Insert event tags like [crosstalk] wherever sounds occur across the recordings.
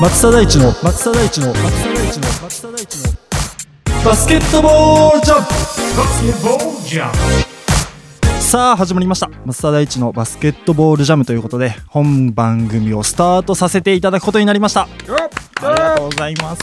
松田大地の松田大地の松田大地の松田大地のバスケットボールジャンプバスケットボールジャンプさあ始まりました。松田大地のバスケットボールジャムということで本番組をスタートさせていただくことになりました。ありがとうございます。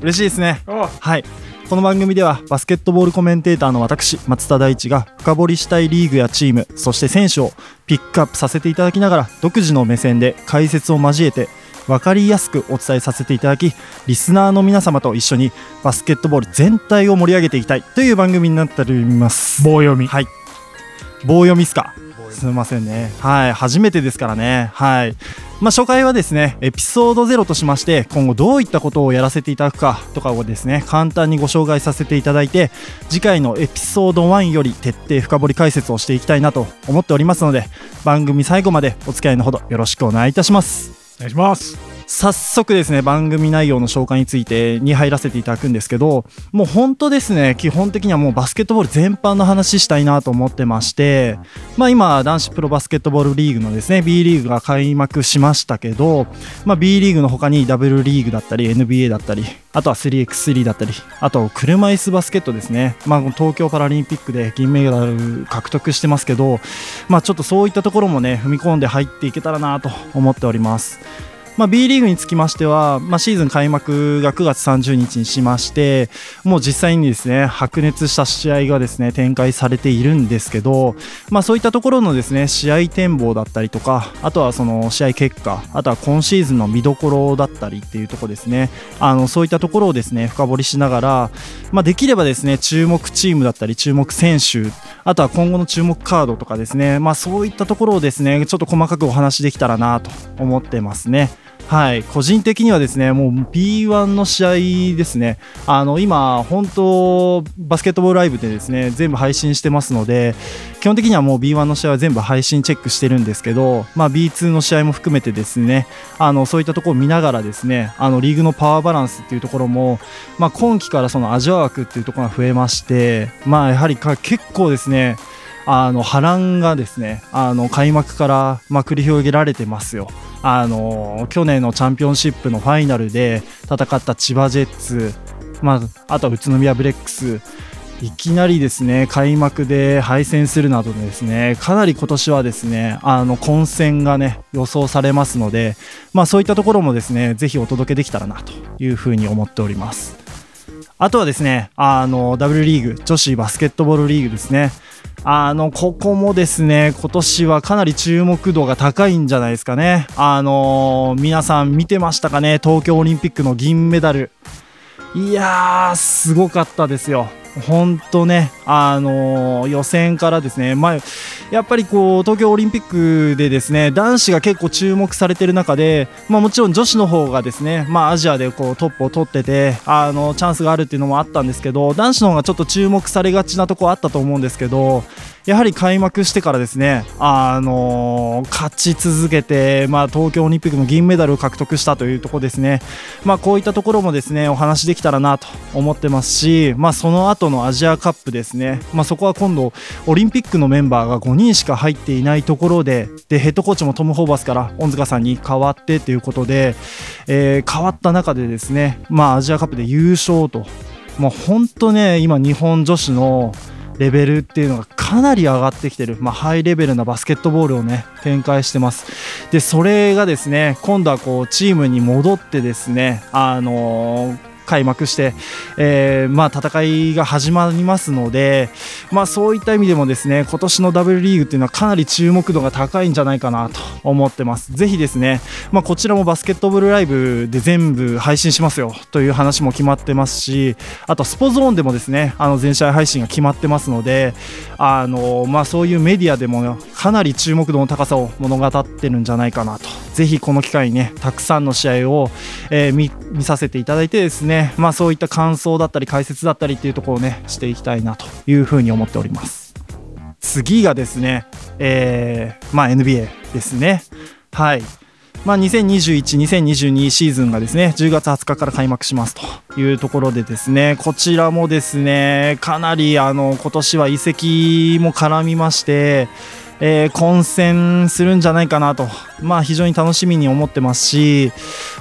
嬉しいですね。はい。この番組ではバスケットボールコメンテーターの私松田大地が深掘りしたいリーグやチームそして選手をピックアップさせていただきながら独自の目線で解説を交えて分かりやすくお伝えさせていただきリスナーの皆様と一緒にバスケットボール全体を盛り上げていきたいという番組になっております。棒読み。はい棒読みっすか？すみませんね。はい初めてですからね。はい。まあ初回はですねエピソード0としまして今後どういったことをやらせていただくかとかをですね簡単にご紹介させていただいて次回のエピソード1より徹底深掘り解説をしていきたいなと思っておりますので番組最後までお付き合いのほどよろしくお願いいたします。お願いします。早速ですね番組内容の紹介についてに入らせていただくんですけどもう本当ですね基本的にはもうバスケットボール全般の話したいなと思ってましてまあ今男子プロバスケットボールリーグのですね B リーグが開幕しましたけど、まあ、B リーグの他に W リーグだったり NBA だったりあとは 3x3 だったりあと車椅子バスケットですね、まあ、東京パラリンピックで銀メダル獲得してますけど、まあ、ちょっとそういったところもね踏み込んで入っていけたらなと思っております。まあ、B リーグにつきましては、まあ、シーズン開幕が9月30日にしましてもう実際にですね白熱した試合がですね展開されているんですけど、まあ、そういったところのですね試合展望だったりとかあとはその試合結果あとは今シーズンの見どころだったりっていうところですねあのそういったところをですね深掘りしながら、まあ、できればですね注目チームだったり注目選手あとは今後の注目カードとかですね、まあ、そういったところをですねちょっと細かくお話できたらなと思ってますね。はい、個人的にはですねもう B1 の試合ですねあの今本当バスケットボールライブでですね全部配信してますので基本的にはもう B1 の試合は全部配信チェックしてるんですけど、まあ、B2 の試合も含めてですねあのそういったところを見ながらですねあのリーグのパワーバランスっていうところも、まあ、今季からそのアジア枠っていうところが増えまして、まあ、やはり結構ですねあの波乱がですねあの開幕からま繰り広げられてますよ。あの去年のチャンピオンシップのファイナルで戦った千葉ジェッツ、まあ、あとは宇都宮ブレックスいきなりですね開幕で敗戦するなどですねかなり今年はですねあの混戦がね予想されますので、まあ、そういったところもですねぜひお届けできたらなというふうに思っております。あとはですね、あの W リーグ女子バスケットボールリーグですね。あのここもですね、今年はかなり注目度が高いんじゃないですかね。あの皆さん見てましたかね、東京オリンピックの銀メダル。いやー、すごかったですよ。本当ね、あの予選からですね、まあ、やっぱりこう東京オリンピックでですね男子が結構注目されている中で、まあ、もちろん女子の方がですね、まあ、アジアでこうトップを取っててあのチャンスがあるっていうのもあったんですけど男子の方がちょっと注目されがちなところあったと思うんですけどやはり開幕してからですね、あの勝ち続けて、まあ、東京オリンピックの銀メダルを獲得したというところですね、まあ、こういったところもですねお話できたらなと思ってますし、まあ、その後のアジアカップですね、まあ、そこは今度オリンピックのメンバーが5人しか入っていないところででヘッドコーチもトム・ホーバスから恩塚さんに代わってということで、えー変わった中でですね、まあ、アジアカップで優勝と。もう本当ね今日本女子のレベルっていうのがかなり上がってきてる、まあ、ハイレベルなバスケットボールをね展開してます。でそれがですね今度はこうチームに戻ってですねあのー開幕して、えーまあ、戦いが始まりますので、まあ、そういった意味でもですね今年の W リーグっていうのはかなり注目度が高いんじゃないかなと思ってます。ぜひですね、まあ、こちらもバスケットボールライブで全部配信しますよという話も決まってますしあとスポゾーンでもですねあの全試合配信が決まってますのであの、まあ、そういうメディアでもかなり注目度の高さを物語ってるんじゃないかなとぜひこの機会にねたくさんの試合を、えー見見させていただいてですね、まあ、そういった感想だったり解説だったりっていうところをねしていきたいなというふうに思っております。次がですね、えーまあ、NBA ですね。はい。まあ、2021、2022シーズンがですね、10月20日から開幕しますというところでですね、こちらもですね、かなりあの今年は移籍も絡みまして、えー、混戦するんじゃないかなと、まあ、非常に楽しみに思ってますし、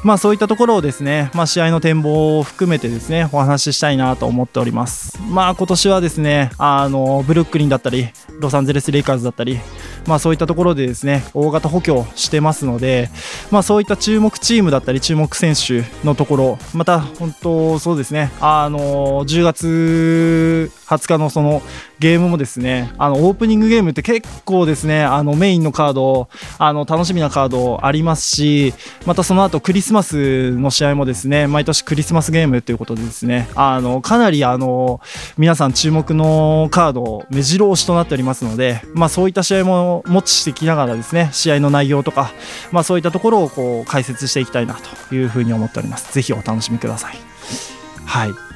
まあ、そういったところをですね、まあ、試合の展望を含めてですねお話ししたいなと思っております。まあ、今年はですねあのブルックリンだったりロサンゼルス・レイカーズだったり、まあ、そういったところでですね大型補強してますので、まあ、そういった注目チームだったり注目選手のところまた本当そうですねあの10月20日のそのゲームもですねあのオープニングゲームって結構ですねあのメインのカードあの楽しみなカードありますしまたその後クリスマスの試合もですね毎年クリスマスゲームということでですねあのかなりあの皆さん注目のカード目白押しとなっておりますので、まあ、そういった試合も持ちしてきながらですね試合の内容とか、まあ、そういったところをこう解説していきたいなというふうに思っております。ぜひお楽しみください。はい。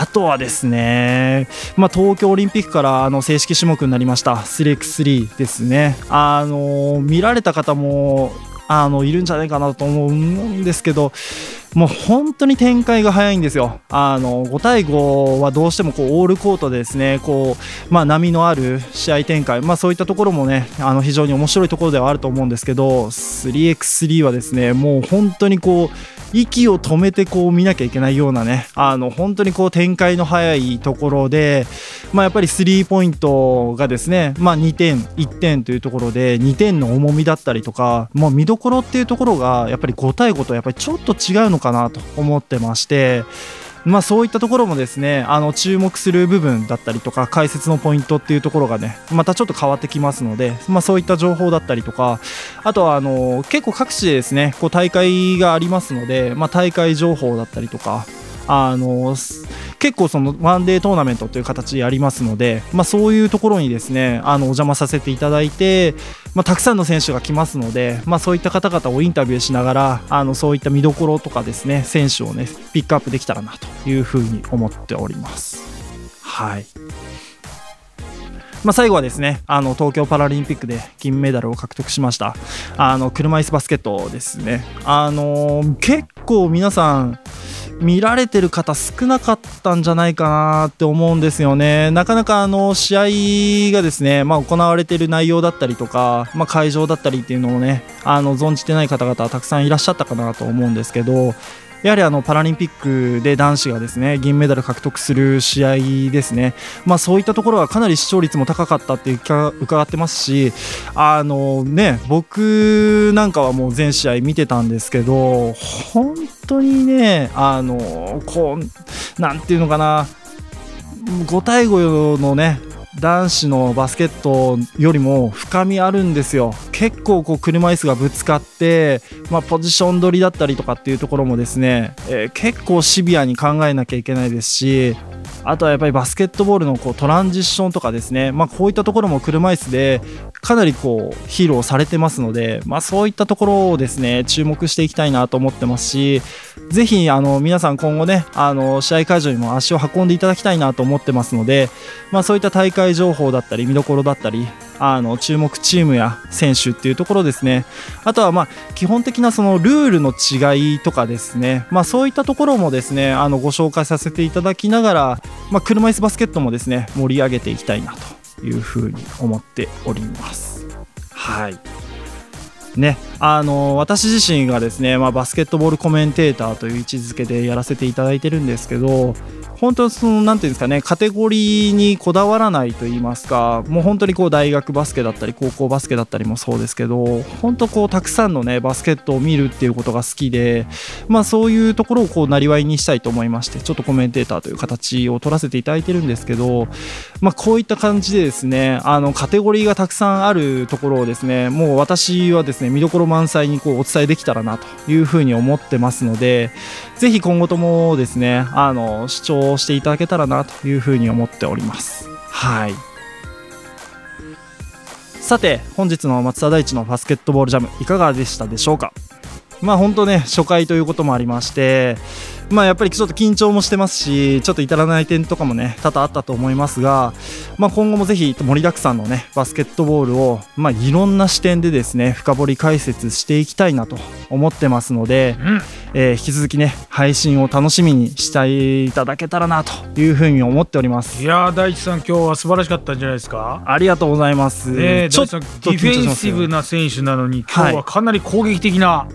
あとはですね、まあ、東京オリンピックからあの正式種目になりました。3x3 ですね、あの見られた方もあのいるんじゃないかなと思うんですけど、もう本当に展開が早いんですよ。あの5対5はどうしてもこうオールコートでですねこう、まあ、波のある試合展開、まあ、そういったところもねあの非常に面白いところではあると思うんですけど 3x3 はですねもう本当にこう息を止めてこう見なきゃいけないようなねあの本当にこう展開の早いところで、まあ、やっぱりスリーポイントがですね、まあ、2点1点というところで2点の重みだったりとか、もう見どころっていうところがやっぱり5対5とやっぱりちょっと違うのかなと思ってまして。まあ、そういったところもですねあの注目する部分だったりとか解説のポイントっていうところがねまたちょっと変わってきますので、まあ、そういった情報だったりとかあとはあの結構各地でですねこう大会がありますので、まあ、大会情報だったりとかあの結構そのワンデートーナメントという形でやりますので、まあ、そういうところにですねあのお邪魔させていただいて、まあ、たくさんの選手が来ますので、まあ、そういった方々をインタビューしながらあのそういった見どころとかですね選手をねピックアップできたらなというふうに思っております。はいまあ、最後はですねあの東京パラリンピックで金メダルを獲得しましたあの車椅子バスケットですね。あの、結構皆さん見られてる方少なかったんじゃないかなって思うんですよね。なかなかあの試合がですね、まあ、行われている内容だったりとか、まあ、会場だったりっていうのをねあの存じてない方々はたくさんいらっしゃったかなと思うんですけどやはりあのパラリンピックで男子がですね銀メダル獲得する試合ですね、まあ、そういったところはかなり視聴率も高かったって伺ってますしあの、ね、僕なんかはもう全試合見てたんですけど本当にねあのこうなんていうのかな5対5のね男子のバスケットよりも深みあるんですよ。結構こう車椅子がぶつかって、まあ、ポジション取りだったりとかっていうところもですね、えー、結構シビアに考えなきゃいけないですしあとはやっぱりバスケットボールのこうトランジションとかですね、まあ、こういったところも車椅子でかなりこう披露されてますので、まあ、そういったところをですね注目していきたいなと思ってますしぜひあの皆さん今後ねあの試合会場にも足を運んでいただきたいなと思ってますので、まあ、そういった大会情報だったり見どころだったりあの注目チームや選手っていうところですね。あとはまあ基本的なそのルールの違いとかですね、まあ、そういったところもですねあのご紹介させていただきながら、まあ、車椅子バスケットもですね盛り上げていきたいなというふうに思っております。はい。ね、あの私自身がですね、まあ、バスケットボールコメンテーターという位置づけでやらせていただいてるんですけど本当そのなんていうんですかねカテゴリーにこだわらないと言いますかもう本当にこう大学バスケだったり高校バスケだったりもそうですけど本当こうたくさんのねバスケットを見るっていうことが好きでまあそういうところをこうなりわいにしたいと思いましてちょっとコメンテーターという形を取らせていただいてるんですけどまあこういった感じでですねあのカテゴリーがたくさんあるところをですねもう私はですね見どころ満載にこうお伝えできたらなというふうに思ってますのでぜひ今後ともですねあの視聴していただけたらなというふうに思っております。はい。さて本日の松田大地のバスケットボールジャムいかがでしたでしょうか？まあ本当ね初回ということもありましてまあやっぱりちょっと緊張もしてますしちょっと至らない点とかもね多々あったと思いますが、まあ、今後もぜひ盛りだくさんのねバスケットボールを、まあ、いろんな視点でですね深掘り解説していきたいなと思ってますので、うん。えー引き続きね配信を楽しみにしていただけたらなというふうに思っております。いやー大地さん今日は素晴らしかったんじゃないですか？ありがとうございます、ねえちょっとディフェンシブな選手なのに今日はかなり攻撃的な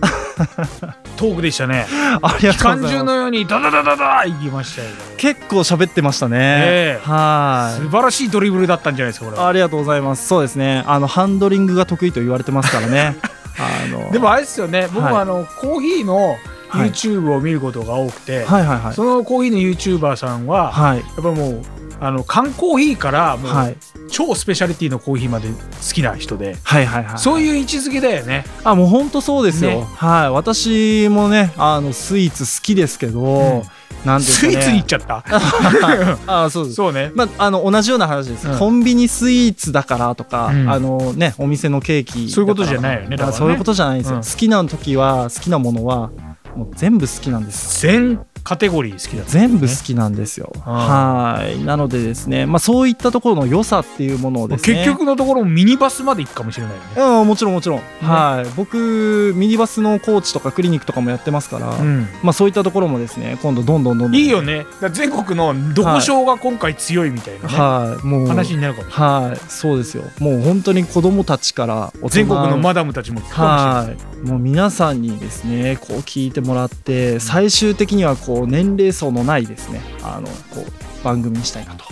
[laughs] トークでしたね。ありが機とうございますようにダダダダダいきましたよ結構喋ってましたね、ええ。はい。素晴らしいドリブルだったんじゃないですかこれは。ありがとうございます。そうですね。あのハンドリングが得意と言われてますからね。[laughs] あの。でもあれですよね。僕はあのコーヒーのはい。YouTube を見ることが多くて、はいはいはい。そのコーヒーの YouTuber さんは、はい。やっぱもうあの缶コーヒーからもう、はい超スペシャリティのコーヒーまで好きな人で、はいはいはい。そういう位置づけだよね。あもう本当そうですよ。ねはい。私もねあのスイーツ好きですけど、んなんでね。スイーツに行っちゃった？[laughs] あそうです。そうね。まあ、あの同じような話です、うんコンビニスイーツだからとか、うんあのね、お店のケーキそういうことじゃないよねだからねあそういうことじゃないですよ、うん好きな時は好きなものはもう全部好きなんですよ全カテゴリー好きだった、全部好きなんですよ。あはい。なのでですね、まあそういったところの良さっていうものをですね。結局のところミニバスまで行くかもしれないよね。うん、もちろんもちろん。はい。僕、ミニバスのコーチとかクリニックとかもやってますから、うんまあそういったところもですね、今度どんどんどんどん。いいよね。全国のどこ賞が今回強いみたいなね、はい。もう。話になるかもしれない。はい。そうですよ。もう本当に子供たちから全国のマダムたちも聞くかもしれない。はい、もう皆さんにですねこう聞いてもらって最終的にはこう年齢層のないですね。あのこう番組にしたいなと。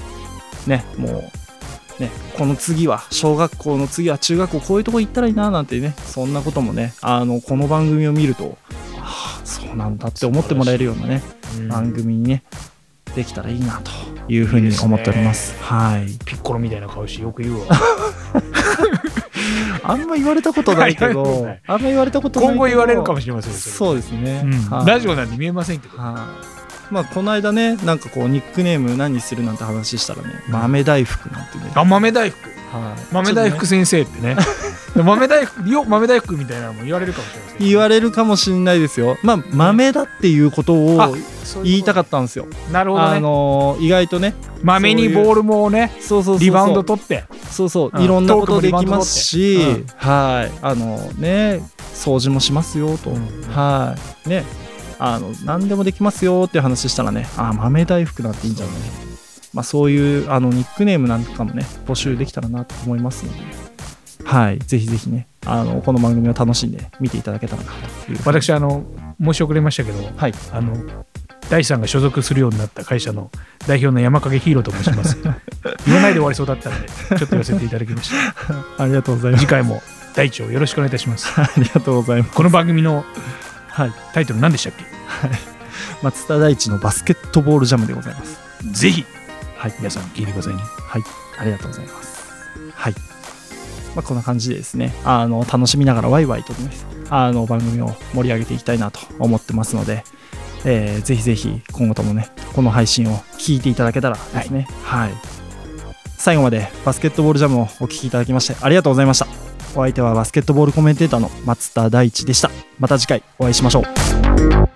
ねもうねこの次は小学校の次は中学校こういうとこ行ったらいいななんてねそんなこともねあのこの番組を見るとああそうなんだって思ってもらえるようなねうん。番組にねできたらいいなというふうに思っております。はい。ピッコロみたいな顔してよく言うわ。[laughs] あんま言われたことないけど [laughs] ない。あんま言われたことないけど今後言われるかもしれませんよ。そうですね、うん。はい。ラジオなんで見えませんけど。はい。まあこの間ねなんかこうニックネーム何にするなんて話したらね、うん。豆大福なんてね、あ豆大福。はい。豆大福先生ってね。豆大福よ豆大福みたいなのも言われるかもしれません。とね言われるかもしれないですよ。まあ豆だっていうことあを言いたかっったんですよ。たなるほどね、あのー意外とね。豆にボールもねそうそうリバウンド取って。そうそう、うん。いろんなことできますし、トークもリはい。あのね掃除もしますよと、うん。はい。ね。あの何でもできますよっていう話したらねあ豆大福なんていいんじゃない？まあそういうあのニックネームなんかもね募集できたらなと思いますので。はい。ぜひぜひねあのこの番組を楽しんで見ていただけたらなという。私あの申し遅れましたけどはい。あの大地さんが所属するようになった会社の代表の山影ヒーローと申します。[laughs] 言わないで終わりそうだったのでちょっと言わせていただきました。ありがとうございます。次回も大地をよろしくお願いいたします。ありがとうございます。この番組のはいタイトル何でしたっけ？松田大地のバスケットボールジャムでございます。ぜひはい。皆さん聞いてくださいね。はい、ありがとうございます。はい。まあ、こんな感じでですね、あの、楽しみながらワイワイとね、あの、番組を盛り上げていきたいなと思ってますので、えーぜひぜひ今後ともね、この配信を聞いていただけたらですね、はい。最後までバスケットボールジャムをお聞きいただきましてありがとうございました。お相手はバスケットボールコメンテーターの松田大地でした。また次回お会いしましょう。